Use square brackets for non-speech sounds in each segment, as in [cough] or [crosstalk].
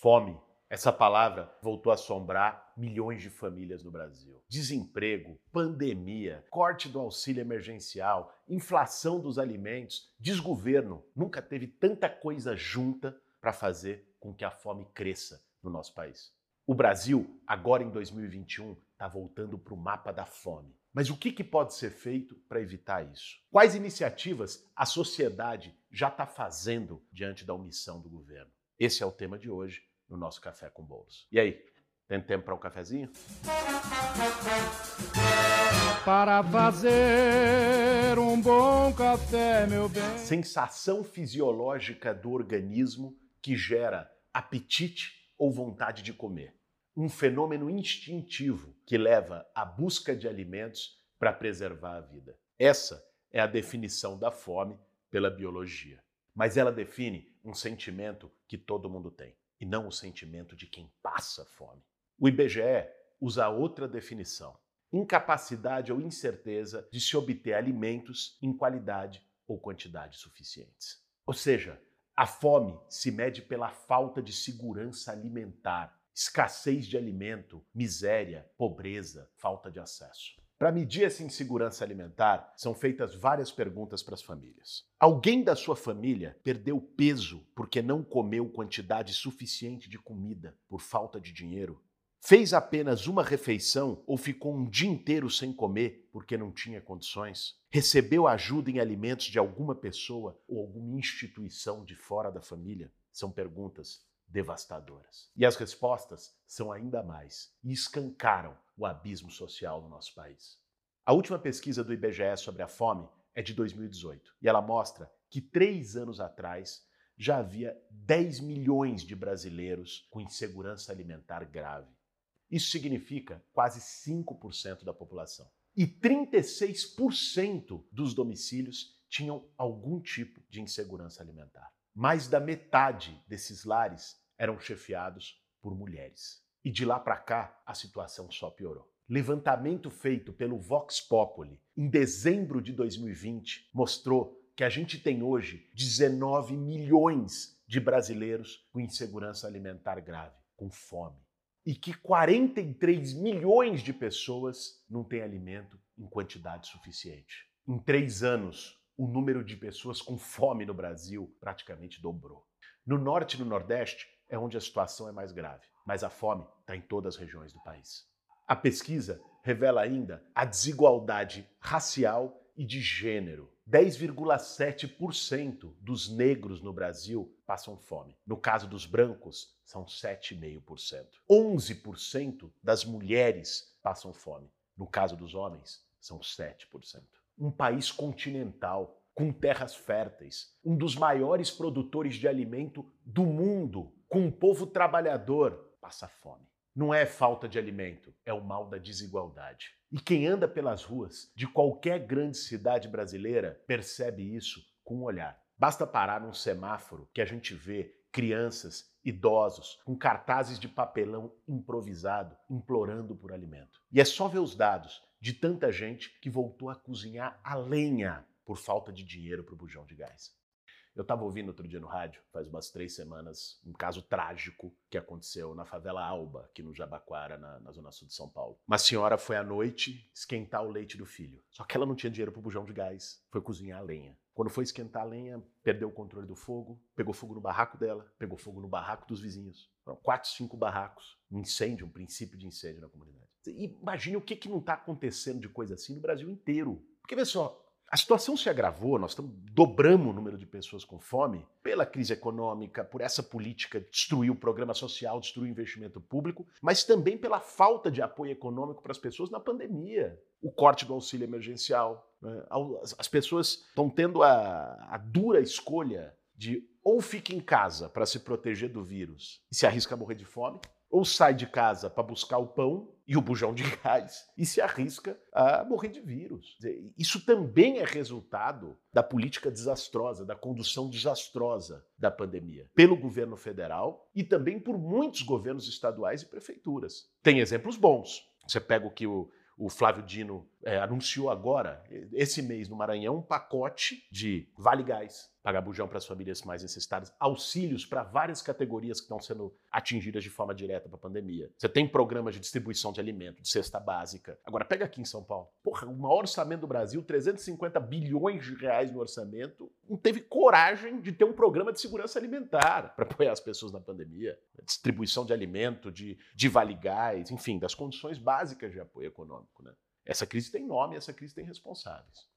Fome. Essa palavra voltou a assombrar milhões de famílias no Brasil. Desemprego, pandemia, corte do auxílio emergencial, inflação dos alimentos, desgoverno. Nunca teve tanta coisa junta para fazer com que a fome cresça no nosso país. O Brasil, agora em 2021, está voltando para o mapa da fome. Mas o que, que pode ser feito para evitar isso? Quais iniciativas a sociedade já está fazendo diante da omissão do governo? Esse é o tema de hoje no nosso Café com Bolos. E aí, tem tempo para um cafezinho? Para fazer um bom café, meu bem. Sensação fisiológica do organismo que gera apetite ou vontade de comer. Um fenômeno instintivo que leva à busca de alimentos para preservar a vida. Essa é a definição da fome pela biologia. Mas ela define um sentimento que todo mundo tem e não o sentimento de quem passa fome. O IBGE usa outra definição: incapacidade ou incerteza de se obter alimentos em qualidade ou quantidade suficientes. Ou seja, a fome se mede pela falta de segurança alimentar, escassez de alimento, miséria, pobreza, falta de acesso. Para medir essa insegurança alimentar, são feitas várias perguntas para as famílias. Alguém da sua família perdeu peso porque não comeu quantidade suficiente de comida por falta de dinheiro? Fez apenas uma refeição ou ficou um dia inteiro sem comer porque não tinha condições? Recebeu ajuda em alimentos de alguma pessoa ou alguma instituição de fora da família? São perguntas devastadoras. E as respostas são ainda mais e escancaram o abismo social no nosso país. A última pesquisa do IBGE sobre a fome é de 2018 e ela mostra que três anos atrás já havia 10 milhões de brasileiros com insegurança alimentar grave. Isso significa quase 5% da população. E 36% dos domicílios tinham algum tipo de insegurança alimentar. Mais da metade desses lares eram chefiados por mulheres. E de lá para cá, a situação só piorou. Levantamento feito pelo Vox Populi em dezembro de 2020 mostrou que a gente tem hoje 19 milhões de brasileiros com insegurança alimentar grave, com fome. E que 43 milhões de pessoas não têm alimento em quantidade suficiente. Em três anos, o número de pessoas com fome no Brasil praticamente dobrou. No norte e no nordeste, é onde a situação é mais grave, mas a fome está em todas as regiões do país. A pesquisa revela ainda a desigualdade racial e de gênero. 10,7% dos negros no Brasil passam fome. No caso dos brancos, são 7,5%. 11% das mulheres passam fome. No caso dos homens, são 7%. Um país continental, com terras férteis, um dos maiores produtores de alimento do mundo, com um povo trabalhador, passa fome. Não é falta de alimento, é o mal da desigualdade. E quem anda pelas ruas de qualquer grande cidade brasileira percebe isso com um olhar. Basta parar num semáforo que a gente vê crianças, idosos, com cartazes de papelão improvisado, implorando por alimento. E é só ver os dados de tanta gente que voltou a cozinhar a lenha por falta de dinheiro para o bujão de gás. Eu estava ouvindo outro dia no rádio, faz umas três semanas, um caso trágico que aconteceu na favela Alba, aqui no Jabaquara, na, na, zona sul de São Paulo. Uma senhora foi à noite esquentar o leite do filho. Só que ela não tinha dinheiro para o bujão de gás. Foi cozinhar a lenha. Quando foi esquentar a lenha, perdeu o controle do fogo, pegou fogo no barraco dela, pegou fogo no barraco dos vizinhos. Foram quatro, cinco barracos. Um incêndio, um princípio de incêndio na comunidade. Imagine o que, que não está acontecendo de coisa assim no Brasil inteiro. Porque vê só, a situação se agravou, nós dobramos o número de pessoas com fome pela crise econômica, por essa política de destruir o programa social, destruir o investimento público, mas também pela falta de apoio econômico para as pessoas na pandemia. O corte do auxílio emergencial. Né? As pessoas estão tendo a, a dura escolha de ou fica em casa para se proteger do vírus e se arrisca a morrer de fome, ou sai de casa para buscar o pão e o bujão de gás e se arrisca a morrer de vírus. Isso também é resultado da política desastrosa, da condução desastrosa da pandemia, pelo governo federal e também por muitos governos estaduais e prefeituras. Tem exemplos bons. Você pega o que o, o Flávio Dino é, anunciou agora, esse mês no Maranhão, um pacote de Vale Gás pagar bujão para as famílias mais necessitadas, auxílios para várias categorias que estão sendo atingidas de forma direta pela pandemia. Você tem programas de distribuição de alimento, de cesta básica. Agora, pega aqui em São Paulo. Porra, o maior orçamento do Brasil, 350 bilhões de reais no orçamento, não teve coragem de ter um programa de segurança alimentar para apoiar as pessoas na pandemia. Distribuição de alimento, de, de vale gás, enfim, das condições básicas de apoio econômico. Né? Essa crise tem nome, essa crise tem responsáveis.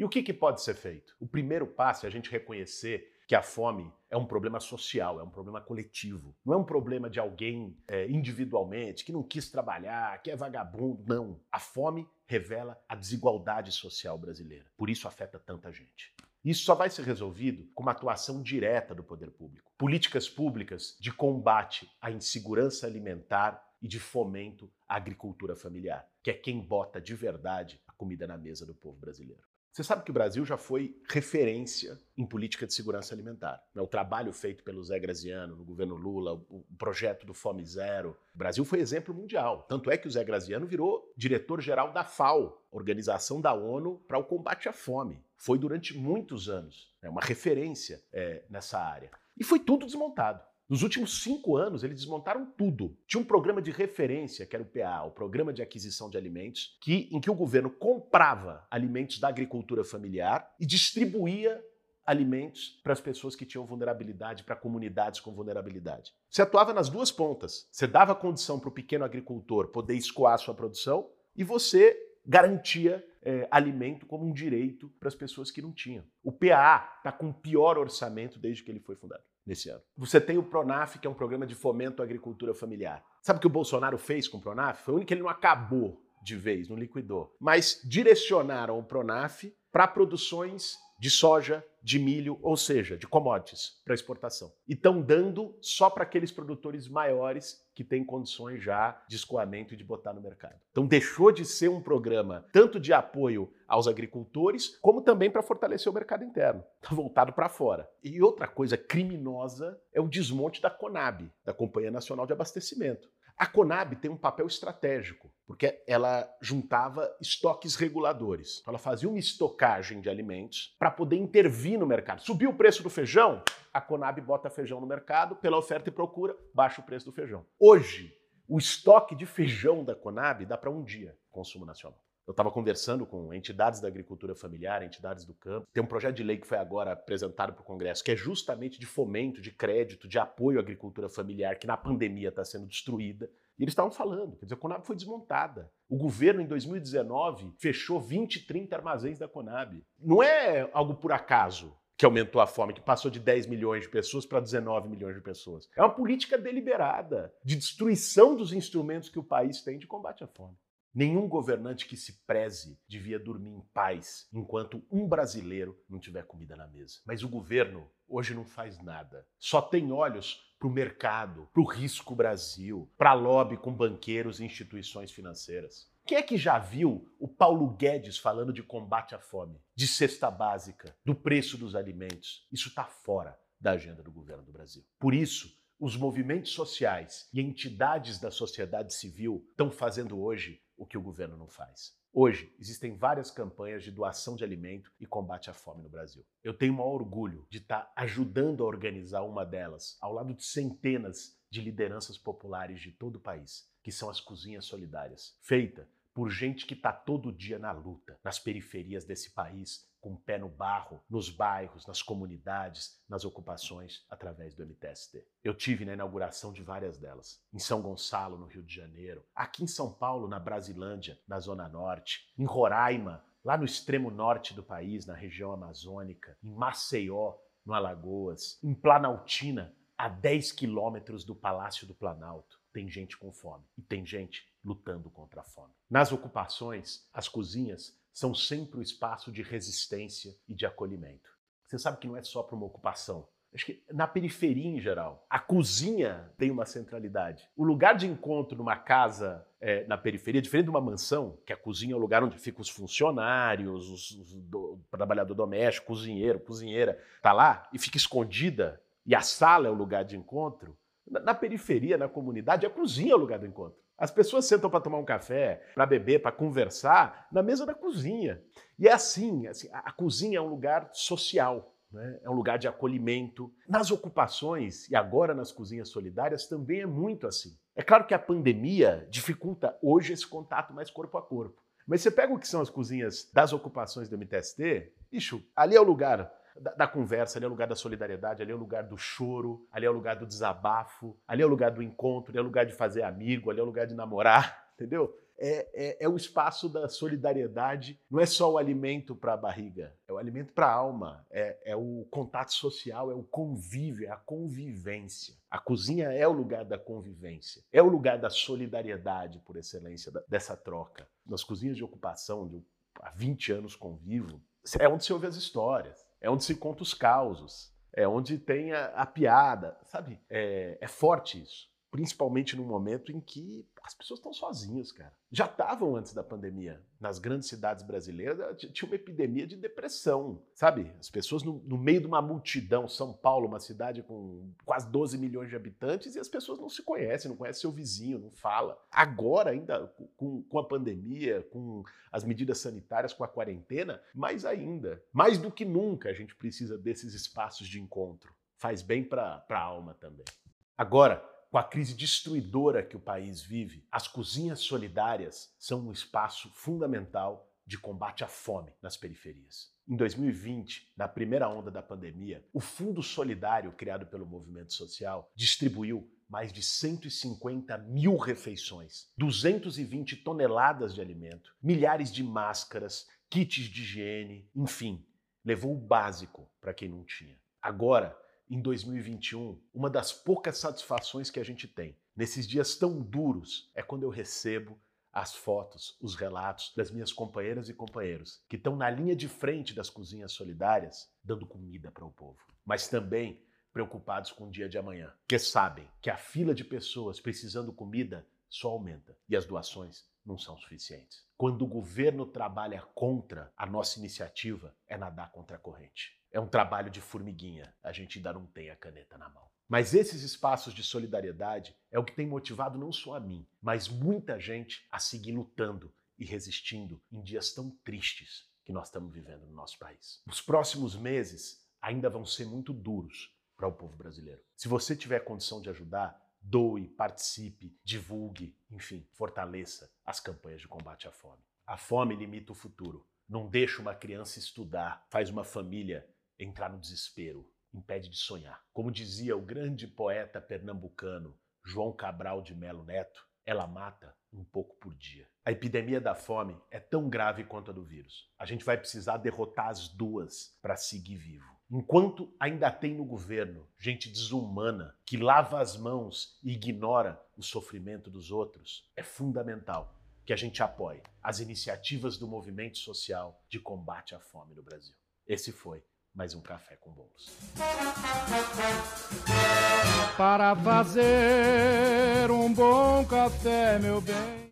E o que, que pode ser feito? O primeiro passo é a gente reconhecer que a fome é um problema social, é um problema coletivo. Não é um problema de alguém é, individualmente que não quis trabalhar, que é vagabundo. Não. A fome revela a desigualdade social brasileira. Por isso afeta tanta gente. Isso só vai ser resolvido com uma atuação direta do poder público. Políticas públicas de combate à insegurança alimentar e de fomento à agricultura familiar, que é quem bota de verdade a comida na mesa do povo brasileiro. Você sabe que o Brasil já foi referência em política de segurança alimentar. Né? O trabalho feito pelo Zé Graziano no governo Lula, o projeto do Fome Zero. O Brasil foi exemplo mundial. Tanto é que o Zé Graziano virou diretor-geral da FAO, Organização da ONU para o Combate à Fome. Foi durante muitos anos né? uma referência é, nessa área. E foi tudo desmontado. Nos últimos cinco anos, eles desmontaram tudo. Tinha um programa de referência, que era o PA, o Programa de Aquisição de Alimentos, que, em que o governo comprava alimentos da agricultura familiar e distribuía alimentos para as pessoas que tinham vulnerabilidade, para comunidades com vulnerabilidade. Você atuava nas duas pontas. Você dava condição para o pequeno agricultor poder escoar sua produção e você garantia é, alimento como um direito para as pessoas que não tinham. O PA está com o pior orçamento desde que ele foi fundado nesse ano. Você tem o Pronaf, que é um programa de fomento à agricultura familiar. Sabe o que o Bolsonaro fez com o Pronaf? Foi o único que ele não acabou de vez, não liquidou. Mas direcionaram o Pronaf para produções de soja, de milho, ou seja, de commodities para exportação. E estão dando só para aqueles produtores maiores que têm condições já de escoamento e de botar no mercado. Então deixou de ser um programa tanto de apoio aos agricultores, como também para fortalecer o mercado interno. Está [laughs] voltado para fora. E outra coisa criminosa é o desmonte da Conab, da Companhia Nacional de Abastecimento. A Conab tem um papel estratégico, porque ela juntava estoques reguladores. Ela fazia uma estocagem de alimentos para poder intervir no mercado. Subiu o preço do feijão, a Conab bota feijão no mercado, pela oferta e procura, baixa o preço do feijão. Hoje, o estoque de feijão da Conab dá para um dia consumo nacional. Eu estava conversando com entidades da agricultura familiar, entidades do campo. Tem um projeto de lei que foi agora apresentado para o Congresso, que é justamente de fomento, de crédito, de apoio à agricultura familiar, que na pandemia está sendo destruída. E eles estavam falando, quer dizer, a Conab foi desmontada. O governo, em 2019, fechou 20, 30 armazéns da Conab. Não é algo por acaso que aumentou a fome, que passou de 10 milhões de pessoas para 19 milhões de pessoas. É uma política deliberada de destruição dos instrumentos que o país tem de combate à fome. Nenhum governante que se preze devia dormir em paz enquanto um brasileiro não tiver comida na mesa. Mas o governo hoje não faz nada. Só tem olhos para o mercado, para o risco Brasil, para lobby com banqueiros e instituições financeiras. Quem é que já viu o Paulo Guedes falando de combate à fome, de cesta básica, do preço dos alimentos? Isso está fora da agenda do governo do Brasil. Por isso, os movimentos sociais e entidades da sociedade civil estão fazendo hoje o que o governo não faz. Hoje, existem várias campanhas de doação de alimento e combate à fome no Brasil. Eu tenho o maior orgulho de estar ajudando a organizar uma delas, ao lado de centenas de lideranças populares de todo o país, que são as Cozinhas Solidárias, feita por gente que está todo dia na luta, nas periferias desse país, com o pé no barro, nos bairros, nas comunidades, nas ocupações, através do MTST. Eu tive na inauguração de várias delas, em São Gonçalo, no Rio de Janeiro, aqui em São Paulo, na Brasilândia, na Zona Norte, em Roraima, lá no extremo norte do país, na região amazônica, em Maceió, no Alagoas, em Planaltina, a 10 quilômetros do Palácio do Planalto. Tem gente com fome e tem gente lutando contra a fome. Nas ocupações, as cozinhas são sempre o espaço de resistência e de acolhimento. Você sabe que não é só para uma ocupação. Acho que na periferia em geral, a cozinha tem uma centralidade. O lugar de encontro numa casa é, na periferia, diferente de uma mansão, que a cozinha é o lugar onde ficam os funcionários, os, os do, o trabalhador doméstico, cozinheiro, cozinheira, tá lá e fica escondida, e a sala é o lugar de encontro. Na, na periferia, na comunidade, a cozinha é o lugar do encontro. As pessoas sentam para tomar um café, para beber, para conversar na mesa da cozinha. E é assim, assim a, a cozinha é um lugar social. né? é um lugar de acolhimento. Nas ocupações e agora nas cozinhas solidárias também é muito assim. É claro que a pandemia dificulta hoje esse contato mais corpo a corpo. Mas você pega o que são as cozinhas das ocupações do MTST, bicho, ali é o lugar da, da, conversa, ali é o lugar da solidariedade, ali é o lugar do choro, ali é o lugar do desabafo, ali é o lugar do encontro, ali é o lugar de fazer amigo, ali é o lugar de namorar, entendeu? é, é, é, o espaço da solidariedade, não é só o alimento para a barriga, é o alimento para a alma, é, é, o contato social, é o convívio, é a convivência. A cozinha é o lugar da convivência, é o lugar da solidariedade por excelência da, dessa troca. Nas cozinhas de ocupação, onde eu há 20 anos convivo, é onde se ouve as histórias, é onde se conta os causos, é onde tem a, a piada, sabe? É, é forte isso principalmente no momento em que as pessoas estão sozinhas, cara. Já estavam antes da pandemia. Nas grandes cidades brasileiras tinha uma epidemia de depressão, sabe? As pessoas no, no, meio de uma multidão, São Paulo, uma cidade com quase 12 milhões de habitantes, e as pessoas não se conhecem, não conhecem seu vizinho, não fala. Agora, ainda com, com a pandemia, com as medidas sanitárias, com a quarentena, mais ainda. Mais do que nunca a gente precisa desses espaços de encontro. Faz bem para a alma também. Agora, com a crise destruidora que o país vive, as cozinhas solidárias são um espaço fundamental de combate à fome nas periferias. Em 2020, na primeira onda da pandemia, o Fundo Solidário, criado pelo movimento social, distribuiu mais de 150 mil refeições, 220 toneladas de alimento, milhares de máscaras, kits de higiene, enfim, levou o básico para quem não tinha. Agora, em 2021, uma das poucas satisfações que a gente tem nesses dias tão duros é quando eu recebo as fotos, os relatos das minhas companheiras e companheiros que estão na linha de frente das cozinhas solidárias dando comida para o povo, mas também preocupados com o dia de amanhã, porque sabem que a fila de pessoas precisando comida só aumenta e as doações não são suficientes. Quando o governo trabalha contra a nossa iniciativa, é nadar contra a corrente. É um trabalho de formiguinha, a gente ainda não tem a caneta na mão. Mas esses espaços de solidariedade é o que tem motivado não só a mim, mas muita gente a seguir lutando e resistindo em dias tão tristes que nós estamos vivendo no nosso país. Os próximos meses ainda vão ser muito duros para o povo brasileiro. Se você tiver condição de ajudar, doe, participe, divulgue, enfim, fortaleça as campanhas de combate à fome. A fome limita o futuro. Não deixa uma criança estudar, faz uma família entrar no desespero, impede de sonhar. Como dizia o grande poeta pernambucano João Cabral de Melo Neto, ela mata um pouco por dia. A epidemia da fome é tão grave quanto a do vírus. A gente vai precisar derrotar as duas para seguir vivo. Enquanto ainda tem no governo gente desumana que lava as mãos e ignora o sofrimento dos outros, é fundamental que a gente apoie as iniciativas do movimento social de combate à fome no Brasil. Esse foi mais um café com bolos. Para fazer um bom café, meu bem.